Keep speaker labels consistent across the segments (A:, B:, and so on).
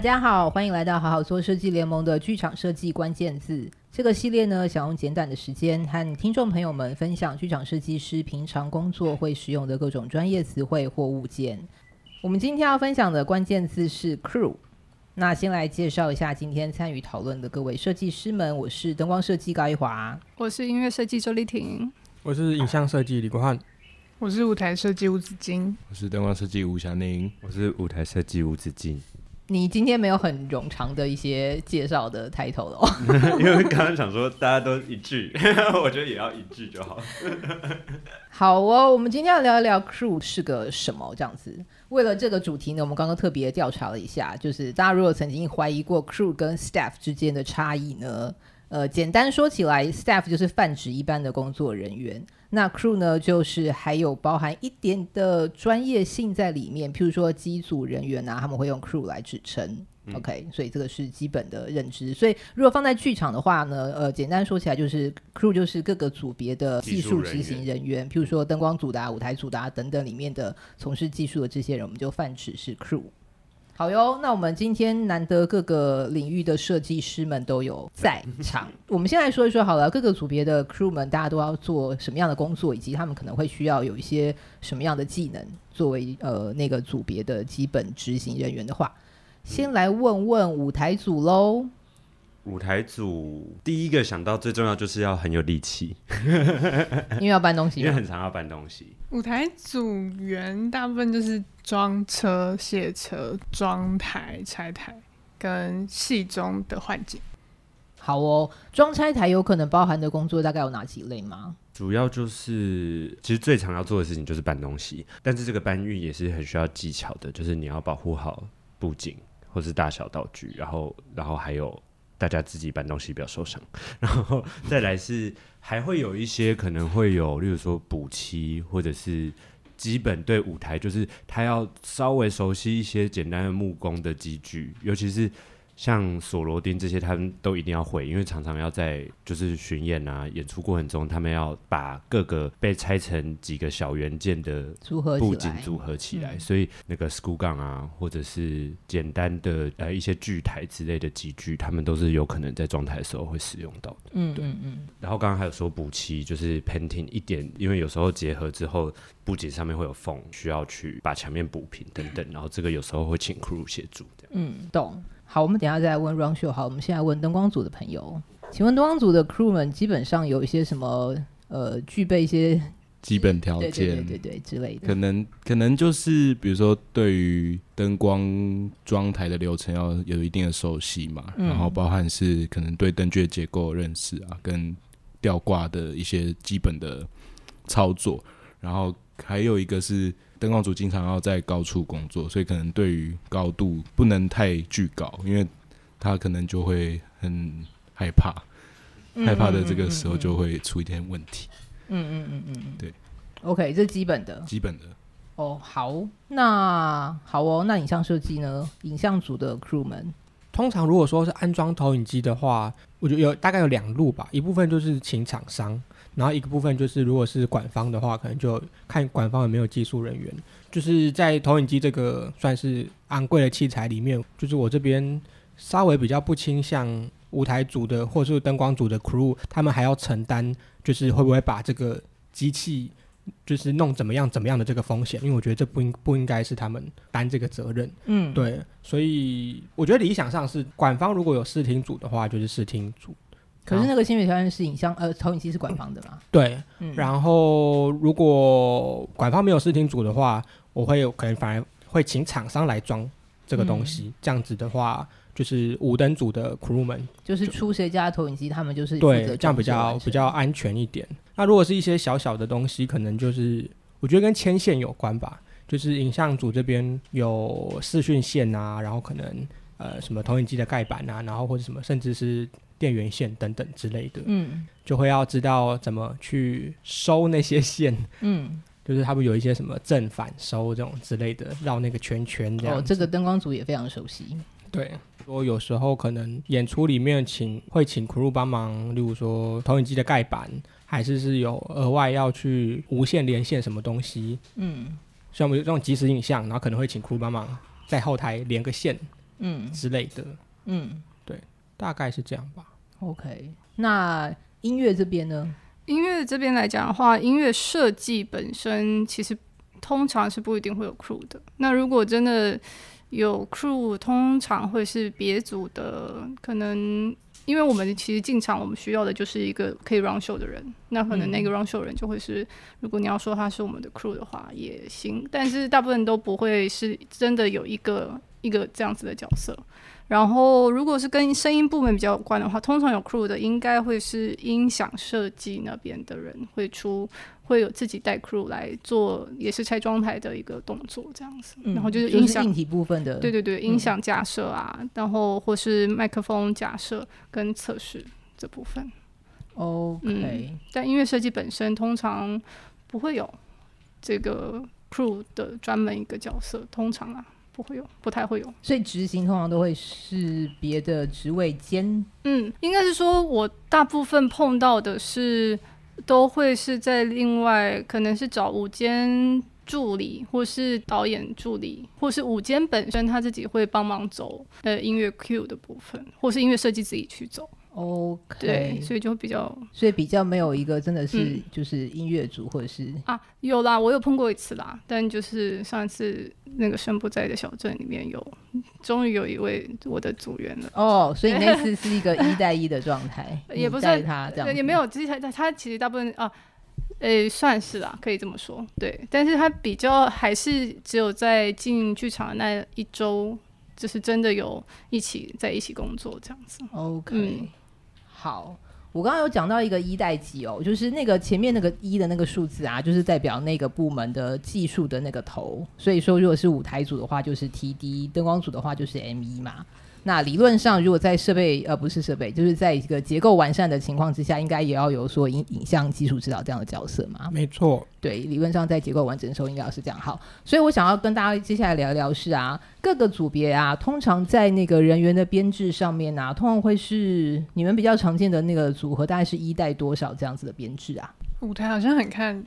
A: 大家好，欢迎来到好好做设计联盟的剧场设计关键字。这个系列呢，想用简短的时间和听众朋友们分享剧场设计师平常工作会使用的各种专业词汇或物件。我们今天要分享的关键字是 crew。那先来介绍一下今天参与讨论的各位设计师们。我是灯光设计高一华，
B: 我是音乐设计周丽婷，
C: 我是影像设计李国汉，
D: 我是舞台设计吴子金，
E: 我是灯光设计吴祥宁，
F: 我是舞台设计吴子敬。
A: 你今天没有很冗长的一些介绍的 title 哦，
F: 因为刚刚想说大家都一句，我觉得也要一句就好。
A: 好哦，我们今天要聊一聊 crew 是个什么这样子。为了这个主题呢，我们刚刚特别调查了一下，就是大家如果曾经怀疑过 crew 跟 staff 之间的差异呢，呃，简单说起来，staff 就是泛指一般的工作人员。那 crew 呢，就是还有包含一点的专业性在里面，譬如说机组人员啊，他们会用 crew 来指称。嗯、OK，所以这个是基本的认知。所以如果放在剧场的话呢，呃，简单说起来就是 crew 就是各个组别的技术执行人员，譬如说灯光组的、啊、舞台组的、啊、等等里面的从事技术的这些人，我们就泛指是 crew。好哟，那我们今天难得各个领域的设计师们都有在场。我们先来说一说好了，各个组别的 crew 们，大家都要做什么样的工作，以及他们可能会需要有一些什么样的技能，作为呃那个组别的基本执行人员的话，先来问问舞台组喽。
F: 舞台组第一个想到最重要就是要很有力气，
A: 因为要搬东西，
F: 因为很常要搬东西。
D: 舞台组员大部分就是装车、卸车、装台、拆台跟戏中的换景。
A: 好哦，装拆台有可能包含的工作大概有哪几类吗？
F: 主要就是其实最常要做的事情就是搬东西，但是这个搬运也是很需要技巧的，就是你要保护好布景或是大小道具，然后然后还有。大家自己搬东西不要受伤，然后再来是还会有一些可能会有，例如说补漆或者是基本对舞台，就是他要稍微熟悉一些简单的木工的机具，尤其是。像锁螺钉这些，他们都一定要会，因为常常要在就是巡演啊、演出过程中，他们要把各个被拆成几个小元件的布景组合起来，所以那个 school gun 啊，或者是简单的呃一些锯台之类的机具，他们都是有可能在装台的时候会使用到的。嗯，对，嗯嗯。然后刚刚还有说补漆，就是 painting 一点，因为有时候结合之后，布景上面会有缝，需要去把墙面补平等等，然后这个有时候会请 crew 协助的。
A: 嗯，懂。好，我们等一下再来问 run show。好，我们现在问灯光组的朋友，请问灯光组的 crew 们基本上有一些什么呃，具备一些
E: 基本条件，
A: 对对，对对对之类的。
E: 可能可能就是比如说对于灯光装台的流程要有一定的熟悉嘛，嗯、然后包含是可能对灯具的结构认识啊，跟吊挂的一些基本的操作，然后还有一个是。灯光组经常要在高处工作，所以可能对于高度不能太巨高，因为他可能就会很害怕，嗯、害怕的这个时候就会出一点问题。
A: 嗯嗯嗯嗯嗯，
E: 对。
A: OK，这是基本的。
E: 基本的。
A: 哦，好，那好哦，那影像设计呢？影像组的 crew 们，
C: 通常如果说是安装投影机的话，我觉得有大概有两路吧，一部分就是请厂商。然后一个部分就是，如果是管方的话，可能就看管方有没有技术人员。就是在投影机这个算是昂贵的器材里面，就是我这边稍微比较不倾向舞台组的或是灯光组的 crew，他们还要承担，就是会不会把这个机器就是弄怎么样怎么样的这个风险，因为我觉得这不应不应该是他们担这个责任。嗯，对，所以我觉得理想上是管方如果有视听组的话，就是视听组。
A: 可是那个性别条件是影像呃投影机是馆方的嘛？
C: 对，嗯、然后如果馆方没有视听组的话，我会有可能反而会请厂商来装这个东西。嗯、这样子的话，就是五灯组的 crew 们
A: 就是出谁家的投影机，他们就是
C: 对，这样比较比较安全一点。那如果是一些小小的东西，可能就是我觉得跟牵线有关吧，就是影像组这边有视讯线啊，然后可能呃什么投影机的盖板啊，然后或者什么甚至是。电源线等等之类的，嗯，就会要知道怎么去收那些线，嗯，就是他们有一些什么正反收这种之类的，绕那个圈圈这样。哦，
A: 这个灯光组也非常熟悉。
C: 对，说有时候可能演出里面请会请 crew 帮忙，例如说投影机的盖板，还是是有额外要去无线连线什么东西，嗯，像我们有这种即时影像，然后可能会请 crew 帮忙在后台连个线。
A: 嗯
C: 之类的，
A: 嗯对
C: 大概是这样吧。
A: ，OK。那音乐这边呢？
B: 音乐这边来讲的话，音乐设计本身其实通常是不一定会有 crew 的。那如果真的有 crew，通常会是别组的，可能因为我们其实进场，我们需要的就是一个可以 run show 的人。那可能那个 run show 人就会是，如果你要说他是我们的 crew 的话也行，但是大部分都不会是真的有一个一个这样子的角色。然后，如果是跟声音部门比较有关的话，通常有 crew 的应该会是音响设计那边的人会出，会有自己带 crew 来做，也是拆装台的一个动作这样子。
A: 嗯、
B: 然后就是音响
A: 硬体部分的，
B: 对对对，音响架设啊，嗯、然后或是麦克风架设跟测试这部分。
A: OK，、
B: 嗯、但音乐设计本身通常不会有这个 crew 的专门一个角色，通常啊。不会有，不太会有，
A: 所以执行通常都会是别的职位兼。
B: 嗯，应该是说，我大部分碰到的是，都会是在另外，可能是找午间助理，或是导演助理，或是午间本身他自己会帮忙走呃音乐 Q 的部分，或是音乐设计自己去走。
A: OK，
B: 对，所以就比较，
A: 所以比较没有一个真的是、
B: 嗯、
A: 就是音乐组或者是
B: 啊，有啦，我有碰过一次啦，但就是上一次那个生不在的小镇里面有，终于有一位我的组员了。
A: 哦，所以 那次是一个一带一的状态，
B: 也不是
A: 他这样，
B: 也没有，其实他他其实大部分啊，诶、欸，算是啦，可以这么说，对，但是他比较还是只有在进剧场的那一周，就是真的有一起在一起工作这样子。
A: OK。
B: 嗯
A: 好，我刚刚有讲到一个一代机哦，就是那个前面那个一的那个数字啊，就是代表那个部门的技术的那个头。所以说，如果是舞台组的话，就是 TD；灯光组的话，就是 ME 嘛。那理论上，如果在设备呃不是设备，就是在一个结构完善的情况之下，应该也要有说影影像技术指导这样的角色嘛？
C: 没错，
A: 对，理论上在结构完整的时候应该要是这样。好，所以我想要跟大家接下来聊一聊是啊，各个组别啊，通常在那个人员的编制上面啊，通常会是你们比较常见的那个组合，大概是一带多少这样子的编制啊？
D: 舞台好像很看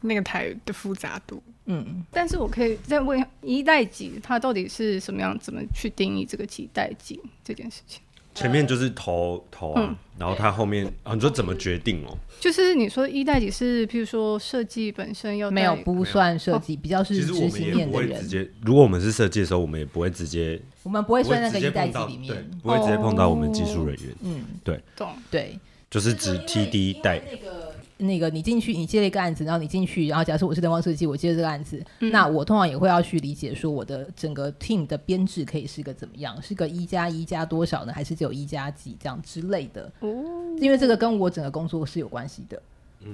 D: 那个台的复杂度。
B: 嗯，但是我可以再问一代几，它到底是什么样？怎么去定义这个几代几这件事情？
F: 前面就是投投啊，
B: 嗯、
F: 然后它后面啊，你说怎么决定哦？
B: 就是你说一代几是，譬如说设计本身要
A: 没有不算设计，比较是执行面的人。
F: 直接，如果我们是设计的时候，我们也不会直接，
A: 我们不会算那个一代几里面，
F: 不会直接碰到我们技术人员。
B: 嗯，
F: 对，
B: 懂，
A: 对，
F: 就是指 TD 带。
A: 那个你进去，你接了一个案子，然后你进去，然后假设我是灯光设计，我接了这个案子，嗯、那我通常也会要去理解说我的整个 team 的编制可以是个怎么样，是个一加一加多少呢，还是只有一加几这样之类的？哦，因为这个跟我整个工作是有关系的。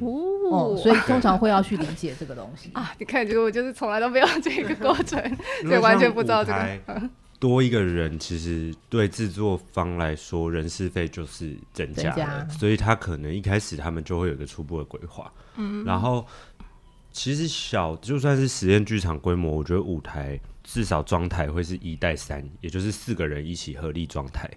A: 哦，所以通常会要去理解这个东西
B: 啊。你看，这个我就是从来都没有这个过程，所以完全不知道这个。
F: 多一个人，其实对制作方来说，人事费就是增加了，加所以他可能一开始他们就会有一个初步的规划。嗯，然后其实小就算是实验剧场规模，我觉得舞台至少装台会是一带三，也就是四个人一起合力装台。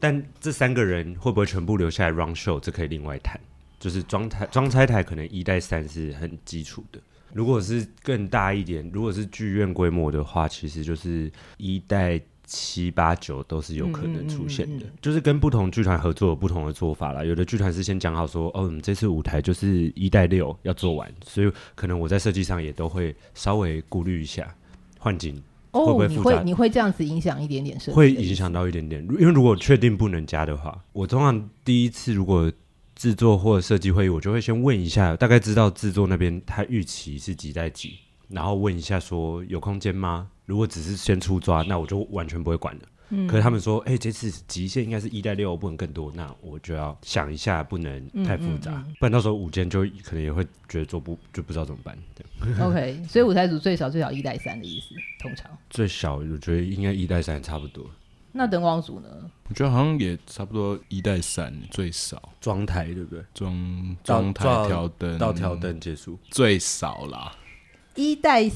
F: 但这三个人会不会全部留下来 run show，这可以另外谈。就是装台装拆台可能一带三是很基础的。如果是更大一点，如果是剧院规模的话，其实就是一带。七八九都是有可能出现的，嗯嗯嗯嗯、就是跟不同剧团合作有不同的做法啦。有的剧团是先讲好说，哦，我们这次舞台就是一带六要做完，所以可能我在设计上也都会稍微顾虑一下换景会不
A: 会你会你会这样子影响一点点设计，
F: 会影响到一点点，因为如果确定不能加的话，我通常第一次如果制作或者设计会议，我就会先问一下，大概知道制作那边他预期是几在几，然后问一下说有空间吗？如果只是先出抓，那我就完全不会管了。嗯，可是他们说，哎、欸，这次极限应该是一带六，不能更多，那我就要想一下，不能太复杂，嗯嗯嗯、不然到时候舞监就可能也会觉得做不就不知道怎么办。对
A: OK，所以舞台组最少最少一带三的意思，通常
F: 最少我觉得应该一带三差不多。
A: 那灯光组呢？
E: 我觉得好像也差不多一带三最少，
F: 装台对不对？
E: 装装台调灯
F: 到调灯结束
E: 最少啦，
A: 一带。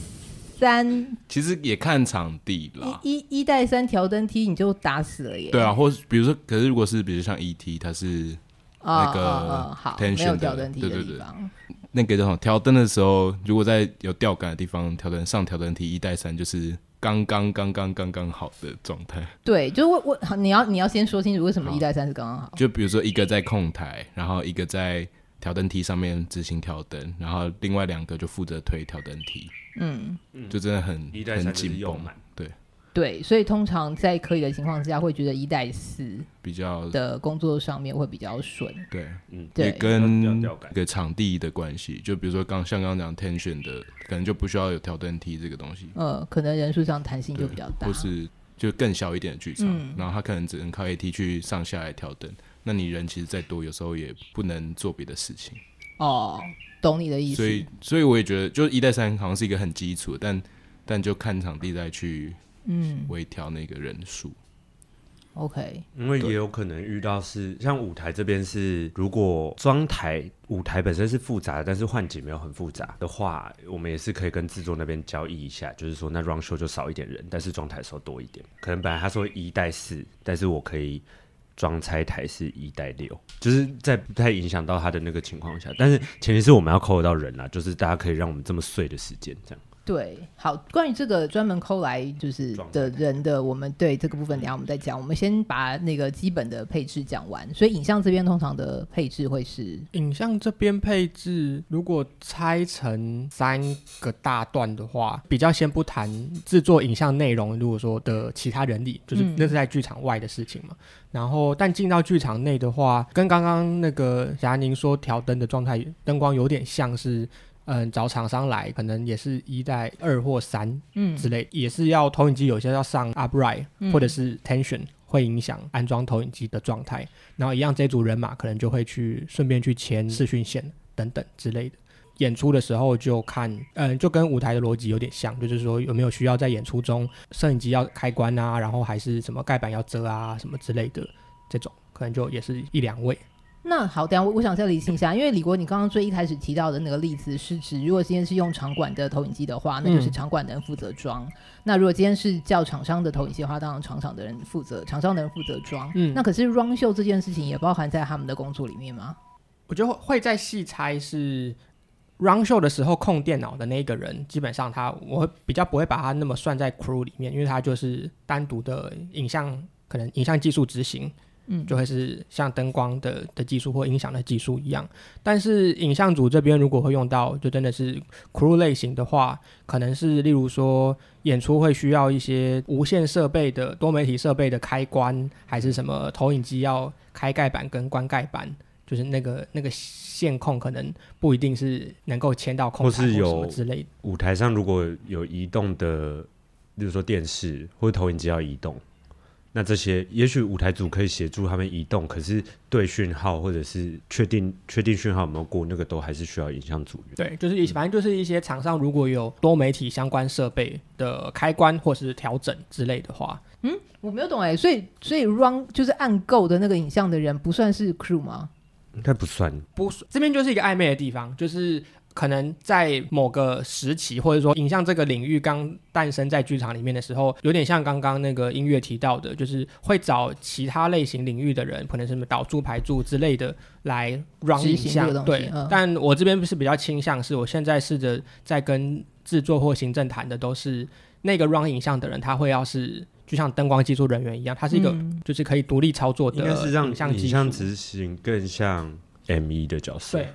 A: 三
E: 其实也看场地啦，
A: 一一带三调灯梯你就打死了耶。
E: 对啊，或是比如说，可是如果是比如像 ET，它是那个
A: 好没有调灯梯的地方，
E: 那个叫什么调灯的时候，如果在有吊杆的地方调灯上调灯梯一带三，就是刚刚刚刚刚刚好的状态。
A: 对，就是我我你要你要先说清楚为什么一带三是刚刚好。
E: 就比如说一个在控台，然后一个在调灯梯上面执行调灯，然后另外两个就负责推调灯梯。嗯，就真的很
F: 一带三就是又满。
E: 对。
A: 对，所以通常在可以的情况之下，会觉得一带四
E: 比较
A: 的工作上面会比较顺。
E: 对，嗯，也跟一个场地的关系，就比如说刚像刚刚讲 tension 的，可能就不需要有调灯梯这个东西。
A: 呃，可能人数上弹性就比较大，
E: 或是就更小一点的剧场，嗯、然后他可能只能靠 AT 去上下来调灯。那你人其实再多，有时候也不能做别的事情。
A: 哦，懂你的意思。
E: 所以，所以我也觉得，就一带三好像是一个很基础，但但就看场地再去。嗯，微调那个人数
A: ，OK，
F: 因为也有可能遇到是像舞台这边是，如果装台舞台本身是复杂的，但是换景没有很复杂的话，我们也是可以跟制作那边交易一下，就是说那 run show 就少一点人，但是装台的时候多一点。可能本来他说一带四，但是我可以装拆台是一带六，就是在不太影响到他的那个情况下，但是前提是我们要扣得到人啦，就是大家可以让我们这么碎的时间这样。
A: 对，好，关于这个专门抠来就是的人的，我们对这个部分等下我们再讲。我们先把那个基本的配置讲完。所以影像这边通常的配置会是，
C: 影像这边配置如果拆成三个大段的话，比较先不谈制作影像内容，如果说的其他人力，就是那是在剧场外的事情嘛。嗯、然后，但进到剧场内的话，跟刚刚那个霞宁说调灯的状态，灯光有点像是。嗯，找厂商来，可能也是一代二或三，嗯，之类，嗯、也是要投影机，有些要上 upright、嗯、或者是 tension，会影响安装投影机的状态。然后一样，这组人马可能就会去顺便去牵视讯线等等之类的。演出的时候就看，嗯，就跟舞台的逻辑有点像，就是说有没有需要在演出中摄影机要开关啊，然后还是什么盖板要遮啊，什么之类的，这种可能就也是一两位。
A: 那好，等下我我想再理清一下，因为李国，你刚刚最一开始提到的那个例子是指，如果今天是用场馆的投影机的话，那就是场馆的人负责装；嗯、那如果今天是叫厂商的投影机的话，当然场场的人负责，厂商的人负责装。嗯，那可是 run show 这件事情也包含在他们的工作里面吗？
C: 我觉得会在细猜是 run show 的时候控电脑的那个人，基本上他我会比较不会把他那么算在 crew 里面，因为他就是单独的影像，可能影像技术执行。嗯，就会是像灯光的的技术或音响的技术一样，但是影像组这边如果会用到，就真的是 crew 类型的话，可能是例如说演出会需要一些无线设备的多媒体设备的开关，还是什么投影机要开盖板跟关盖板，就是那个那个线控可能不一定是能够牵到控台或什么之类的。
F: 舞台上如果有移动的，例如说电视或者投影机要移动。那这些也许舞台组可以协助他们移动，可是对讯号或者是确定确定讯号有没有过，那个都还是需要影像组员。
C: 对，就是一反正就是一些场上如果有多媒体相关设备的开关或是调整之类的话，
A: 嗯，我没有懂哎，所以所以 run 就是按购的那个影像的人不算是 crew 吗？
F: 应该不算，
C: 不算，这边就是一个暧昧的地方，就是。可能在某个时期，或者说影像这个领域刚诞生在剧场里面的时候，有点像刚刚那个音乐提到的，就是会找其他类型领域的人，可能什么导助、排助之类的来 run 影像。对，嗯、但我这边是比较倾向是，我现在试着在跟制作或行政谈的，都是那个 run 影像的人，他会要是就像灯光技术人员一样，他是一个就是可以独立操作的，应该是让影
F: 像执行更像 ME 的角色。对。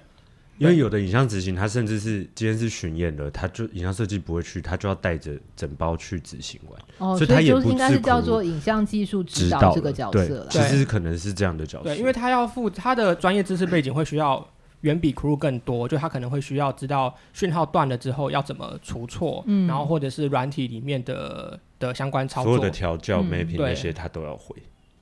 F: 因为有的影像执行，他甚至是今天是巡演的，他就影像设计不会去，他就要带着整包去执行完。
A: 哦，所以他也不应该是叫做影像技术指导这个角色了。
F: 其实可能是这样的角色。
C: 对，因为他要负他的专业知识背景会需要远比 crew 更多，就他可能会需要知道讯号断了之后要怎么除错，嗯，然后或者是软体里面的的相关操作，
F: 所有的调教、mapping、嗯、那些他都要会。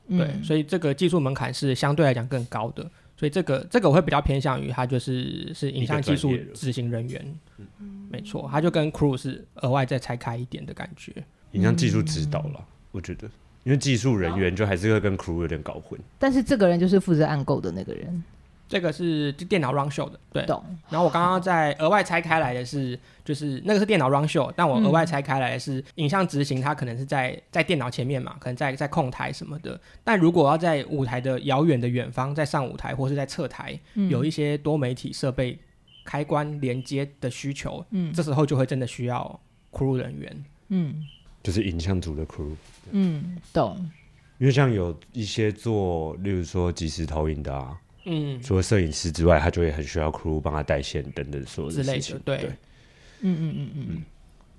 C: 对，所以这个技术门槛是相对来讲更高的。所以这个这个我会比较偏向于他就是是影像技术执行人员，嗯，没错，他就跟 crew 是额外再拆开一点的感觉。
F: 影像技术指导了，嗯、我觉得，因为技术人员就还是会跟 crew 有点搞混。
A: 但是这个人就是负责暗购的那个人。
C: 这个是电脑 run show 的，对。
A: 懂。
C: 然后我刚刚在额外拆开来的是，就是那个是电脑 run show，但我额外拆开来的是影像执行，它可能是在在电脑前面嘛，可能在在控台什么的。但如果要在舞台的遥远的远方，在上舞台或是在侧台，有一些多媒体设备开关连接的需求，
A: 嗯
C: 这时候就会真的需要 crew 人员。
A: 嗯
F: 就是影像组的 crew。
A: 嗯，懂。
F: 因为像有一些做，例如说即时投影的啊，
C: 嗯，
F: 除了摄影师之外，他就会很需要 crew 帮他带线等等所有
C: 之类的。对
F: 对，
A: 嗯嗯嗯嗯，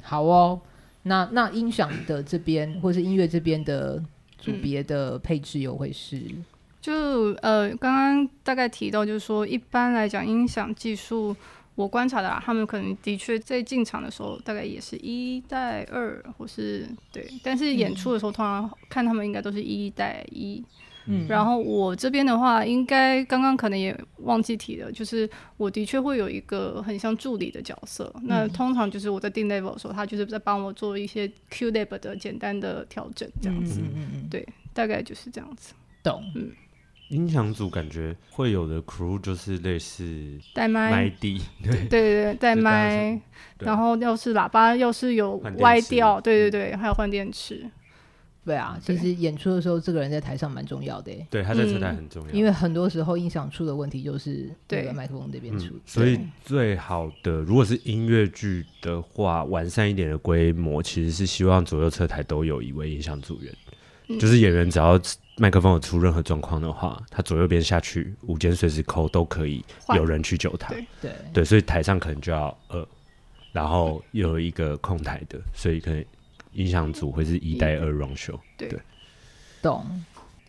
A: 好哦。那那音响的这边，或是音乐这边的组别的配置又会是？
B: 就呃，刚刚大概提到，就是说，一般来讲，音响技术，我观察的、啊，他们可能的确在进场的时候，大概也是一带二，或是对，但是演出的时候，通常看他们应该都是一带一。
A: 嗯，
B: 然后我这边的话，应该刚刚可能也忘记提了，就是我的确会有一个很像助理的角色。嗯、那通常就是我在定 level 的时候，他就是在帮我做一些 Q level 的简单的调整，这样子。
A: 嗯嗯嗯，
B: 对，大概就是这样子。
A: 懂。
B: 嗯，
F: 音响组感觉会有的 crew 就是类似
B: 带麦、
F: 麦地，对
B: 对对对，带麦，然后要是喇叭要是有歪掉，对对对，还有换电池。
A: 对啊，其实演出的时候，这个人在台上蛮重要的。
F: 对，他在车台很重要，
A: 因为很多时候音响出的问题就是对。麦克风这边出。
F: 所以最好的，如果是音乐剧的话，完善一点的规模，其实是希望左右车台都有一位音响组员，就是演员只要麦克风有出任何状况的话，他左右边下去，五间随时抠都可以有人去救他。
A: 对。
F: 对，所以台上可能就要呃，然后有一个控台的，所以可能。音响组会是一带二 run show，对，
A: 懂。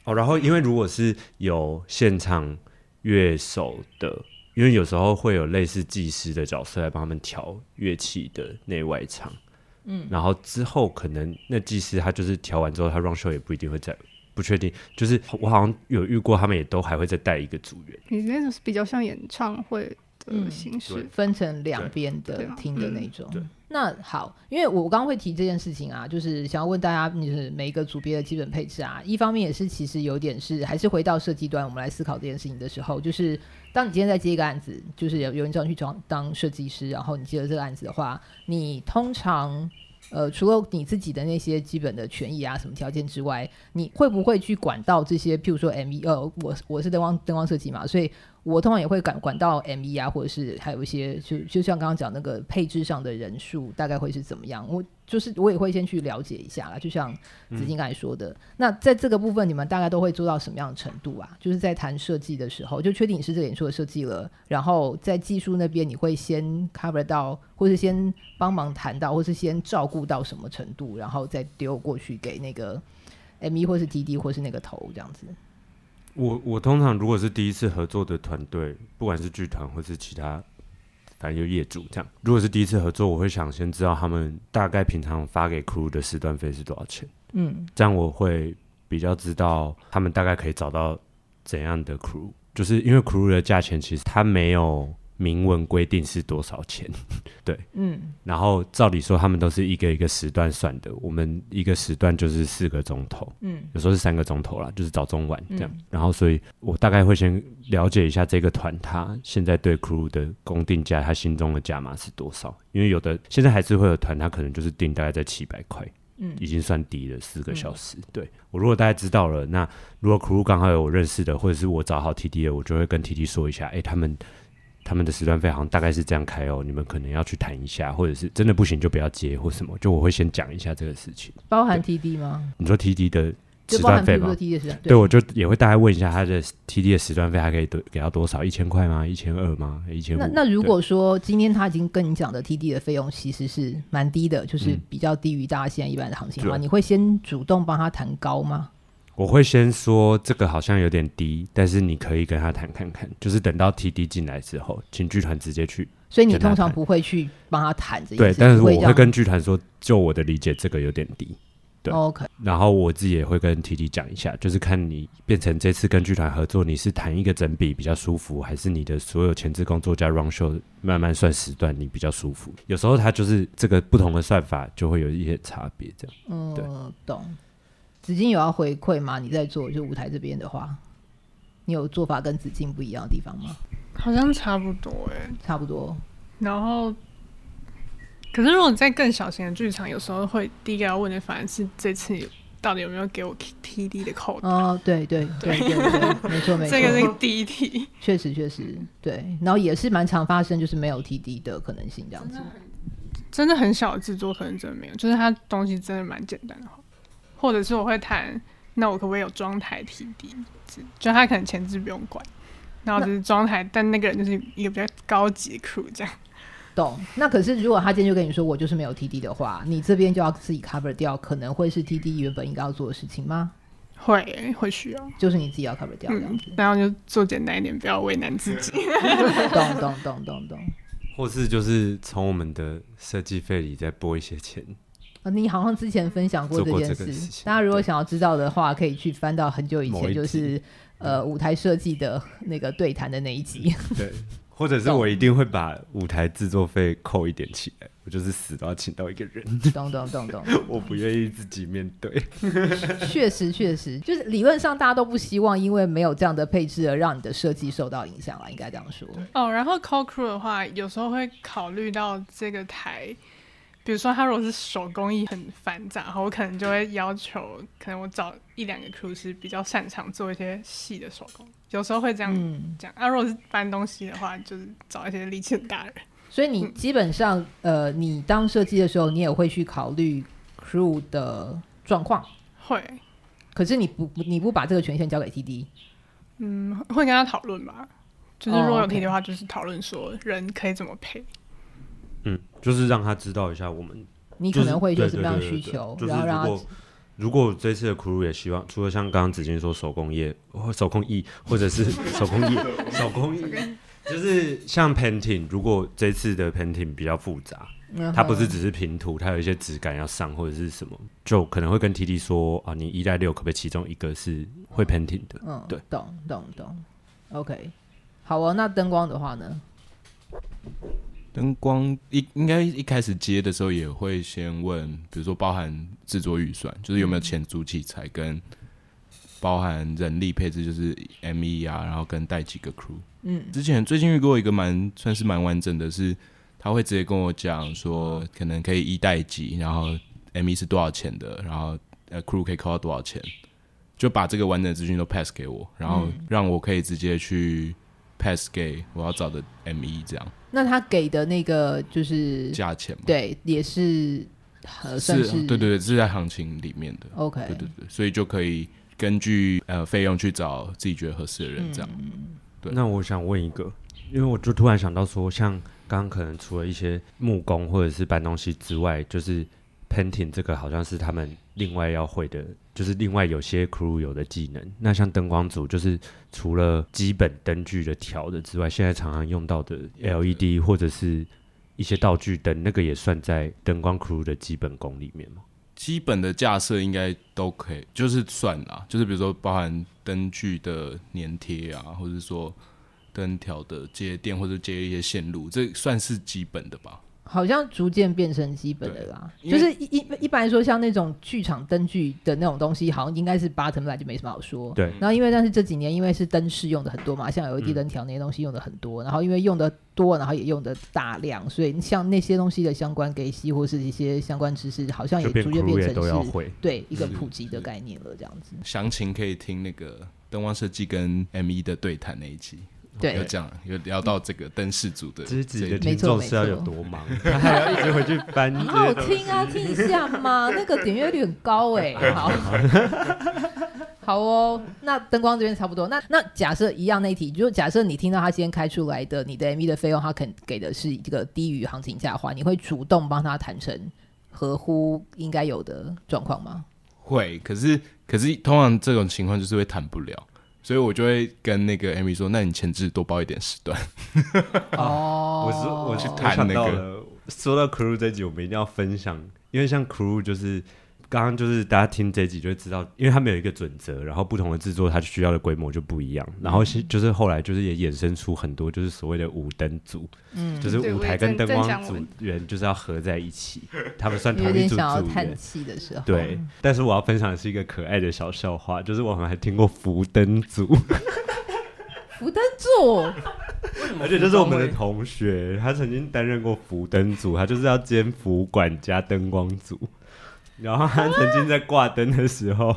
F: 哦。然后，因为如果是有现场乐手的，因为有时候会有类似技师的角色来帮他们调乐器的内外场，嗯，然后之后可能那技师他就是调完之后，他 run show 也不一定会再不确定。就是我好像有遇过，他们也都还会再带一个组员。
B: 你那种是比较像演唱会的形式，
A: 嗯、分成两边的听的那种。那好，因为我刚刚会提这件事情啊，就是想要问大家，就是每一个组别的基本配置啊，一方面也是其实有点是还是回到设计端，我们来思考这件事情的时候，就是当你今天在接一个案子，就是有有人叫你去装当设计师，然后你接了这个案子的话，你通常呃除了你自己的那些基本的权益啊什么条件之外，你会不会去管到这些，譬如说 MV，呃，我我是灯光灯光设计嘛，所以。我通常也会管管到 ME 啊，或者是还有一些就就像刚刚讲那个配置上的人数大概会是怎么样？我就是我也会先去了解一下啦，就像子金刚才说的。嗯、那在这个部分，你们大概都会做到什么样的程度啊？就是在谈设计的时候，就确定你是这个演出的设计了，然后在技术那边，你会先 cover 到，或是先帮忙谈到，或是先照顾到什么程度，然后再丢过去给那个 ME 或是 TD 或是那个头这样子。
F: 我我通常如果是第一次合作的团队，不管是剧团或是其他，反正就业主这样。如果是第一次合作，我会想先知道他们大概平常发给 crew 的时段费是多少钱。嗯，这样我会比较知道他们大概可以找到怎样的 crew，就是因为 crew 的价钱其实它没有。明文规定是多少钱？对，嗯，然后照理说他们都是一个一个时段算的，我们一个时段就是四个钟头，嗯，有时候是三个钟头啦，就是早中晚这样。嗯、然后，所以我大概会先了解一下这个团他现在对 crew 的公定价，他心中的价码是多少？因为有的现在还是会有团，他可能就是定大概在七百块，嗯，已经算低了，四个小时。嗯、对我如果大家知道了，那如果 crew 刚好有我认识的，或者是我找好 TD 的，我就会跟 TD 说一下，哎，他们。他们的时段费好像大概是这样开哦，你们可能要去谈一下，或者是真的不行就不要接或什么，就我会先讲一下这个事情。
A: 包含 TD 吗？
F: 你说 TD 的时段费吗？
A: 对，
F: 对，我就也会大概问一下他的 TD 的时段费还可以给到多少？一千块吗？一千二吗？一千五？
A: 那那如果说今天他已经跟你讲的 TD 的费用其实是蛮低的，就是比较低于大家现在一般的行情的话，嗯、你会先主动帮他谈高吗？
F: 我会先说这个好像有点低，但是你可以跟他谈看看，就是等到 TD 进来之后，请剧团直接去。
A: 所以你通常不会去帮他谈这些。
F: 对，但是我会跟剧团说，就我的理解，这个有点低。对
A: ，OK。
F: 然后我自己也会跟 TD 讲一下，就是看你变成这次跟剧团合作，你是谈一个整笔比较舒服，还是你的所有前置工作加 run show 慢慢算时段你比较舒服？有时候他就是这个不同的算法就会有一些差别，这样。嗯，对，
A: 懂。子金有要回馈吗？你在做就舞台这边的话，你有做法跟紫金不一样的地方吗？
D: 好像差不多哎、欸，
A: 差不多。
D: 然后，可是如果你在更小型的剧场，有时候会第一个要问的反而是这次到底有没有给我 TD 的扣打？
A: 哦，对对对对对，没错 没错，
D: 这个是第一题，
A: 确实确实对，然后也是蛮常发生，就是没有 TD 的可能性这样子。
D: 真的很小的制作可能真的没有，就是它东西真的蛮简单的，或者是我会谈，那我可不可以有装台 TD？就他可能前置不用管，然后就是装台，但那个人就是一个比较高级的 crew 这样。
A: 懂。那可是如果他今天就跟你说我就是没有 TD 的话，你这边就要自己 cover 掉，可能会是 TD 原本应该要做的事情吗？
D: 会会需要，
A: 就是你自己要 cover 掉这样子，
D: 嗯、然后就做简单一点，不要为难自己。
A: 懂懂懂懂懂。
F: 或是就是从我们的设计费里再拨一些钱。
A: 啊，你好像之前分享过这件事，事大家如果想要知道的话，可以去翻到很久以前，就是呃舞台设计的那个对谈的那一集。
F: 对。或者是我一定会把舞台制作费扣一点起来，我就是死都要请到一个人。
A: 懂懂懂懂，
F: 我不愿意自己面对。
A: 确实确实，就是理论上大家都不希望因为没有这样的配置而让你的设计受到影响了，应该这样说。
D: 哦，然后 call crew 的话，有时候会考虑到这个台。比如说，他如果是手工艺很繁杂，然后我可能就会要求，可能我找一两个 crew 是比较擅长做一些细的手工，有时候会这样讲。嗯、啊，如果是搬东西的话，就是找一些力气很大的人。
A: 所以你基本上，嗯、呃，你当设计的时候，你也会去考虑 crew 的状况。
D: 会。
A: 可是你不，你不把这个权限交给 TD？
D: 嗯，会跟他讨论吧。就是如果有 TD 的话，就是讨论说人可以怎么配。
F: 嗯，就是让他知道一下我们，
A: 你可能会有什么样的需求，
F: 然后让他。如果这次的 crew 也希望，除了像刚刚子金说手工业或手工艺，或者是 手工艺，手工艺，就是像 painting，如果这次的 painting 比较复杂，它不是只是平涂，它有一些质感要上或者是什么，就可能会跟 T T 说啊，你一带六可不可以其中一个是会 painting 的？嗯，对，
A: 懂懂懂，OK，好哦。那灯光的话呢？
E: 灯光一应该一开始接的时候也会先问，比如说包含制作预算，就是有没有钱租器材，跟包含人力配置，就是 ME 啊，然后跟带几个 crew。嗯，之前最近遇过一个蛮算是蛮完整的是，他会直接跟我讲说，可能可以一带几，然后 ME 是多少钱的，然后呃 crew 可以扣到多少钱，就把这个完整的资讯都 pass 给我，然后让我可以直接去 pass 给我要找的 ME 这样。
A: 那他给的那个就是
E: 价钱嘛？
A: 对，也是呃，算是，是
E: 对对对，是在行情里面的。
A: OK，
E: 对对对，所以就可以根据呃费用去找自己觉得合适的人，这样。嗯、对。
F: 那我想问一个，因为我就突然想到说，像刚刚可能除了一些木工或者是搬东西之外，就是 painting 这个好像是他们另外要会的。就是另外有些 crew 有的技能，那像灯光组，就是除了基本灯具的调的之外，现在常常用到的 LED 或者是一些道具灯，那个也算在灯光 crew 的基本功里面吗？
E: 基本的架设应该都可以，就是算啦，就是比如说包含灯具的粘贴啊，或者说灯条的接电或者接一些线路，这算是基本的吧。
A: 好像逐渐变成基本的啦，就是一一一般来说，像那种剧场灯具的那种东西，好像应该是 bottom line 就没什么好说。
F: 对。
A: 然后因为但是这几年因为是灯饰用的很多嘛，像 LED 灯条那些东西用的很多，嗯、然后因为用的多，然后也用的大量，所以像那些东西的相关给息或是一些相关知识，好像也逐渐变成是对一个普及的概念了，这样子。
E: 详情可以听那个灯光设计跟 ME 的对谈那一集。
A: 对，
E: 有讲有聊到这个灯饰组的，
F: 自己的听众是要有多忙，他还要一直回去搬。
A: 很好听啊，听一下嘛，那个点阅率很高哎、欸。好，好哦。那灯光这边差不多。那那假设一样那一题，就假设你听到他今天开出来的你的 MV 的费用，他肯给的是这个低于行情价的话，你会主动帮他谈成合乎应该有的状况吗？
E: 会，可是可是通常这种情况就是会谈不了。所以我就会跟那个 Amy 说：“那你前置多包一点时段。”
F: 哦，我说我去看那个。说到 crew 这集，我们一定要分享，因为像 crew 就是。刚刚就是大家听这集就会知道，因为他们有一个准则，然后不同的制作它需要的规模就不一样。然后是就是后来就是也衍生出很多就是所谓的五灯组，嗯，就是舞台跟灯光组员就是要合在一起，他们算同一组
A: 组员。的时候。
F: 对，但是我要分享的是一个可爱的小笑话，就是我们还听过福灯组。
A: 福灯组，
F: 而且就是我们的同学，他曾经担任过福灯组，他就是要兼服管加灯光组。然后他曾经在挂灯的时候，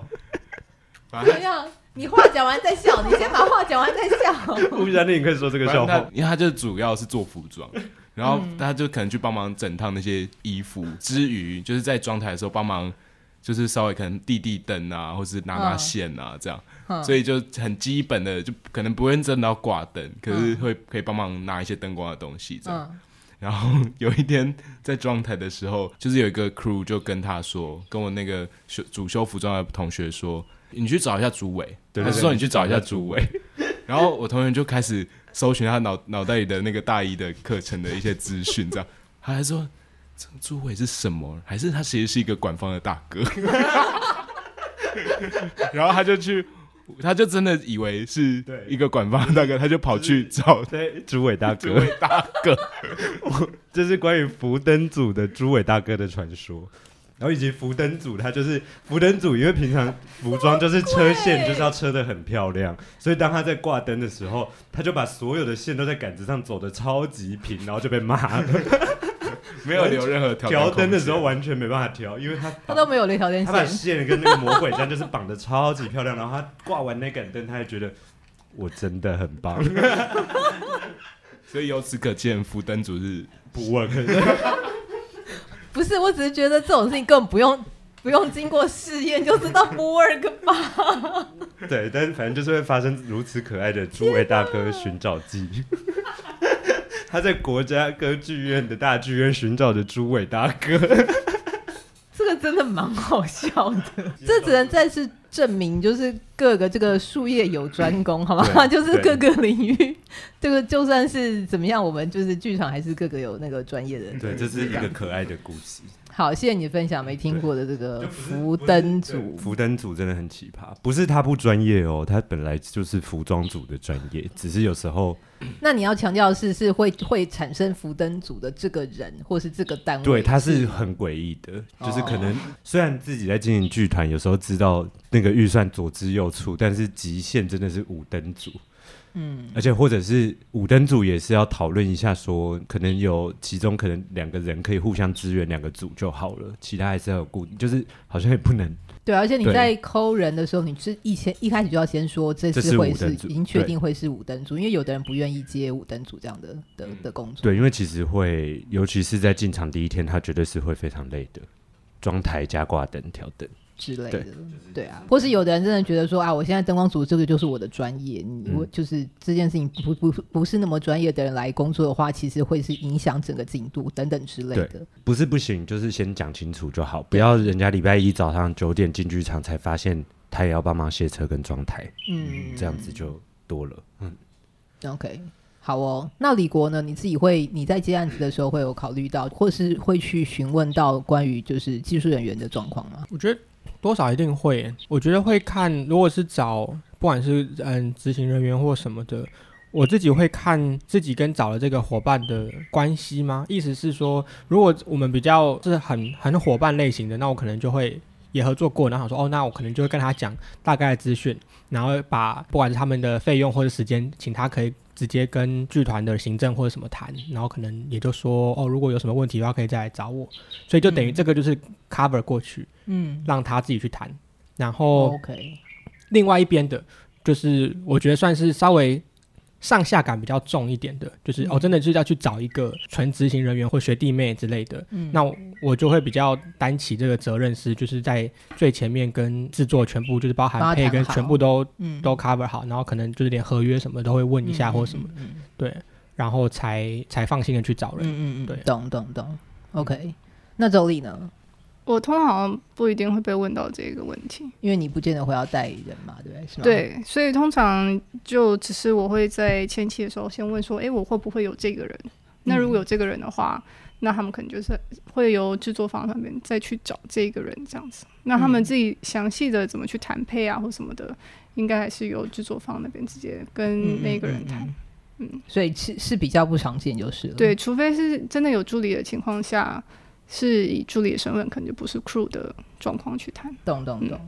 A: 怎么样？你话讲完再笑，你先把话讲完再笑。
F: 吴小丽，你可以说这个笑话，
E: 因为他就主要是做服装，然后他就可能去帮忙整烫那些衣服，之余就是在装台的时候帮忙，就是稍微可能递递灯啊，或是拿拿线啊这样，嗯、所以就很基本的，就可能不会真的要挂灯，可是会可以帮忙拿一些灯光的东西这样。嗯、然后有一天在装台的时候，就是有一个 crew 就跟他说，跟我那个修主修服装的同学说。你去找一下主委，还是说你去找一下朱伟？然后我同学就开始搜寻他脑脑袋里的那个大一的课程的一些资讯，这样 他还说这个主委是什么？还是他其实是一个管方的大哥？然后他就去，他就真的以为是一个管方大哥，他就跑去找
F: 对。主委大哥。
E: 朱伟大哥，
F: 这是关于福灯组的朱伟大哥的传说。然后以及福灯组，他就是福灯组，因为平常服装就是车线就是要车的很漂亮，所以当他在挂灯的时候，他就把所有的线都在杆子上走的超级平，然后就被骂了，
E: 没有留任何调
F: 调灯的时候完全没办法调，因为他
A: 他都没有留条灯线，
F: 他把线跟那个魔鬼毡就是绑的超级漂亮，然后他挂完那杆灯，他还觉得我真的很棒，
E: 所以由此可见，福灯主日
F: 不 work
A: 不是，我只是觉得这种事情根本不用不用经过试验就知道不 work 吧。
F: 对，但是反正就是会发生如此可爱的诸位大哥寻找记。他在国家歌剧院的大剧院寻找着诸位大哥。
A: 这个真的蛮好笑的，这只能再次证明，就是各个这个术业有专攻，好吗？就是各个领域，这个就算是怎么样，我们就是剧场还是各个有那个专业的人。
F: 对，这是一个可爱的故事。
A: 好，谢谢你分享没听过的这个福灯组。
F: 福灯组真的很奇葩，不是他不专业哦，他本来就是服装组的专业，只是有时候。
A: 那你要强调的是，是会会产生福灯组的这个人，或是这个单位？
F: 对，他是很诡异的，就是可能虽然自己在经营剧团，有时候知道那个预算左支右絀，但是极限真的是五灯组。嗯，而且或者是五灯组也是要讨论一下说，说可能有其中可能两个人可以互相支援两个组就好了，其他还是要有固定，就是好像也不能。
A: 对，而且你在抠人的时候，你是以前一开始就要先说这次会是已经确定会是五灯组，因为有的人不愿意接五灯组这样的的的工作。
F: 对，因为其实会，尤其是在进场第一天，他绝对是会非常累的，装台加挂灯调灯。
A: 之类的，对，啊，或是有的人真的觉得说啊，我现在灯光组这个就是我的专业，你我就是这件事情不不不是那么专业的人来工作的话，其实会是影响整个进度等等之类的。
F: 不是不行，就是先讲清楚就好，不要人家礼拜一早上九点进剧场才发现他也要帮忙卸车跟装台，嗯，这样子就多了。嗯
A: ，OK，好哦。那李国呢？你自己会你在接案子的时候会有考虑到，或是会去询问到关于就是技术人员的状况吗？
C: 我觉得。多少一定会，我觉得会看。如果是找不管是嗯执行人员或什么的，我自己会看自己跟找了这个伙伴的关系吗？意思是说，如果我们比较是很很伙伴类型的，那我可能就会也合作过，然后说哦，那我可能就会跟他讲大概的资讯，然后把不管是他们的费用或者时间，请他可以。直接跟剧团的行政或者什么谈，然后可能也就说哦，如果有什么问题的话，可以再来找我。所以就等于这个就是 cover 过去，嗯，让他自己去谈。然后，OK，另外一边的，就是我觉得算是稍微。上下感比较重一点的，就是、嗯、哦，真的就是要去找一个纯执行人员或学弟妹之类的，嗯、那我，我就会比较担起这个责任，是就是在最前面跟制作全部就是包含配跟全部都都 cover 好，然后可能就是连合约什么都会问一下或什么，嗯嗯。嗯、对，然后才才放心的去找人，嗯嗯对，
A: 懂懂懂，OK，那周丽呢？
B: 我通常好像不一定会被问到这个问题，
A: 因为你不见得会要代理人嘛，对不对？是吗？
B: 对，所以通常就只是我会在前期的时候先问说，哎，我会不会有这个人？那如果有这个人的话，嗯、那他们可能就是会由制作方那边再去找这个人这样子。那他们自己详细的怎么去谈配啊或什么的，应该还是由制作方那边直接跟那个人谈。嗯，嗯，嗯，
A: 嗯，所以是是比较不常见，就是了。
B: 对，除非是真的有助理的情况下。是以助理的身份，可能就不是 crew 的状况去谈。
A: 懂懂懂。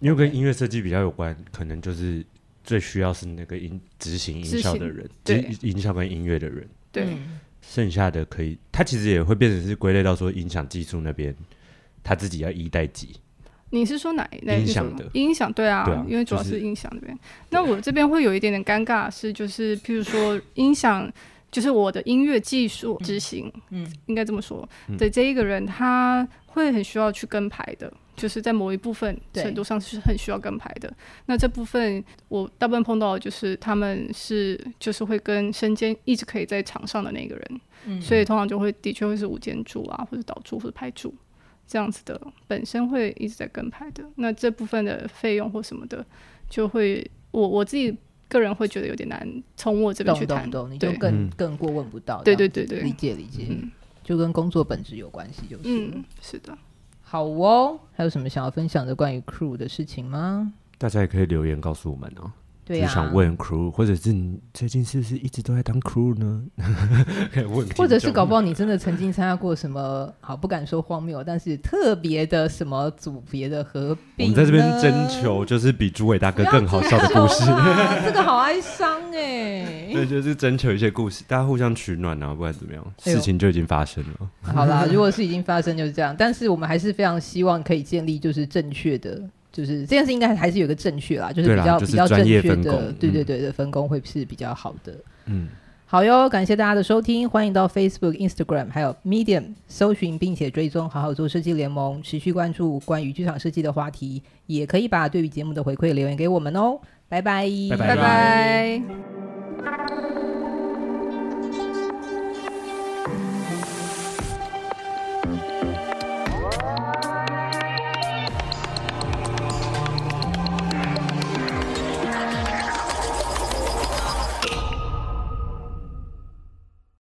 F: 因为跟音乐设计比较有关，可能就是最需要是那个音执行音效的人，对，音效跟音乐的人。
B: 对。
F: 剩下的可以，他其实也会变成是归类到说音响技术那边他自己要一带几？
B: 你是说哪一类？
F: 音响的
B: 音响对啊，
F: 对啊
B: 因为主要
F: 是是
B: 音响那边。那我这边会有一点点尴尬，是就是譬如说音响，就是我的音乐技术执行，
A: 嗯，
B: 应该这么
F: 说。
B: 对这一个人，他会很需要去跟排的，就是在某一部分程度上是很需要跟排的。那这部分我大部分碰到的就是他们是就是会跟身兼一直可以在场上的那个人，
A: 嗯。
B: 所以通常就会的确会是舞间柱啊，或者导柱或者排柱。这样子的本身会一直在跟排的，那这部分的费用或什么的，就会我我自己个人会觉得有点难从我这
A: 边
B: 去谈，
A: 懂懂，你就更
F: 嗯
A: 更过问不到。对
B: 对对对
A: 理解理解
B: 嗯，
A: 就跟工作本质有关系，就是。
B: 嗯，是的，
A: 好哦，还有什么想要分享的关于 crew 的事情吗？
F: 大家也可以留言告诉我们哦。就想问 crew，或者是你最近是不是一直都在当 crew 呢？可以问听众，
A: 或者是搞不好你真的曾经参加过什么，好不敢说荒谬，但是特别的什么组别的合并。
F: 我们在这边征求，就是比朱伟大哥更好笑的故事。
A: 啊，这个好哀伤哎。
F: 对，就是征求一些故事，大家互相取暖啊，不管怎
A: 么样，
F: 事情就已经发生了。
A: 好啦，如果是已经发生就是这样，但是我们还是非常希望可以建立就是正确的，就是这件事应该还是有个正确啦，就是比
F: 较、就是
A: 比较正确的对对
F: 嗯
A: 对的分工会是比较好的。
F: 嗯，
A: 好哟，感谢大家的收听，欢迎到 Facebook、Instagram 还有 Medium 搜寻并且追踪“好好做设计联盟”，持续关注关于剧场设计的话题，也可以把对于节目的回馈留言给我们哦。拜拜，
F: 拜
B: 拜拜。